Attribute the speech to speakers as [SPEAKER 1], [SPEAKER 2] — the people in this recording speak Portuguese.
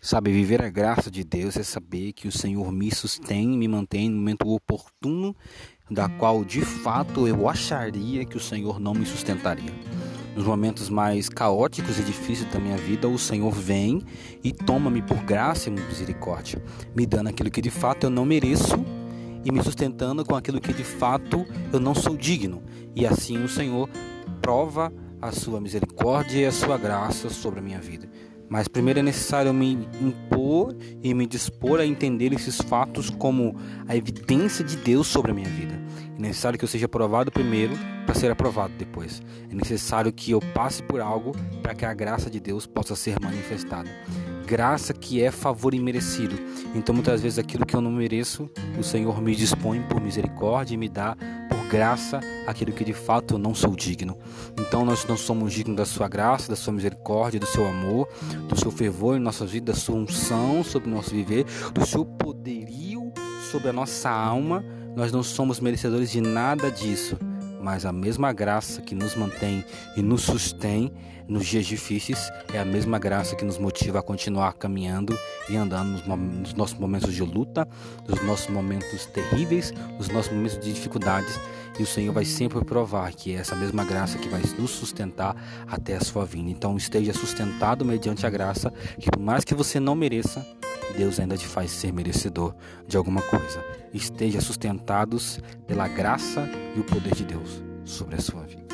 [SPEAKER 1] Sabe, viver a graça de Deus é saber que o Senhor me sustém, me mantém no momento oportuno, da qual de fato eu acharia que o Senhor não me sustentaria. Nos momentos mais caóticos e difíceis da minha vida, o Senhor vem e toma-me por graça e misericórdia, me dando aquilo que de fato eu não mereço e me sustentando com aquilo que de fato eu não sou digno. E assim o Senhor prova a sua misericórdia e a sua graça sobre a minha vida. Mas primeiro é necessário me impor e me dispor a entender esses fatos como a evidência de Deus sobre a minha vida. É necessário que eu seja aprovado primeiro para ser aprovado depois. É necessário que eu passe por algo para que a graça de Deus possa ser manifestada. Graça que é favor imerecido. Então muitas vezes aquilo que eu não mereço, o Senhor me dispõe por misericórdia e me dá graça aquilo que de fato eu não sou digno. Então nós não somos dignos da sua graça, da sua misericórdia, do seu amor, do seu fervor em nossas vidas, da sua unção sobre o nosso viver, do seu poderio sobre a nossa alma. Nós não somos merecedores de nada disso mas a mesma graça que nos mantém e nos sustém nos dias difíceis é a mesma graça que nos motiva a continuar caminhando e andando nos nossos momentos de luta, nos nossos momentos terríveis, nos nossos momentos de dificuldades. E o Senhor vai sempre provar que é essa mesma graça que vai nos sustentar até a sua vinda. Então esteja sustentado mediante a graça, que por mais que você não mereça, Deus ainda te faz ser merecedor de alguma coisa. Esteja sustentados pela graça e o poder de Deus sobre a sua vida.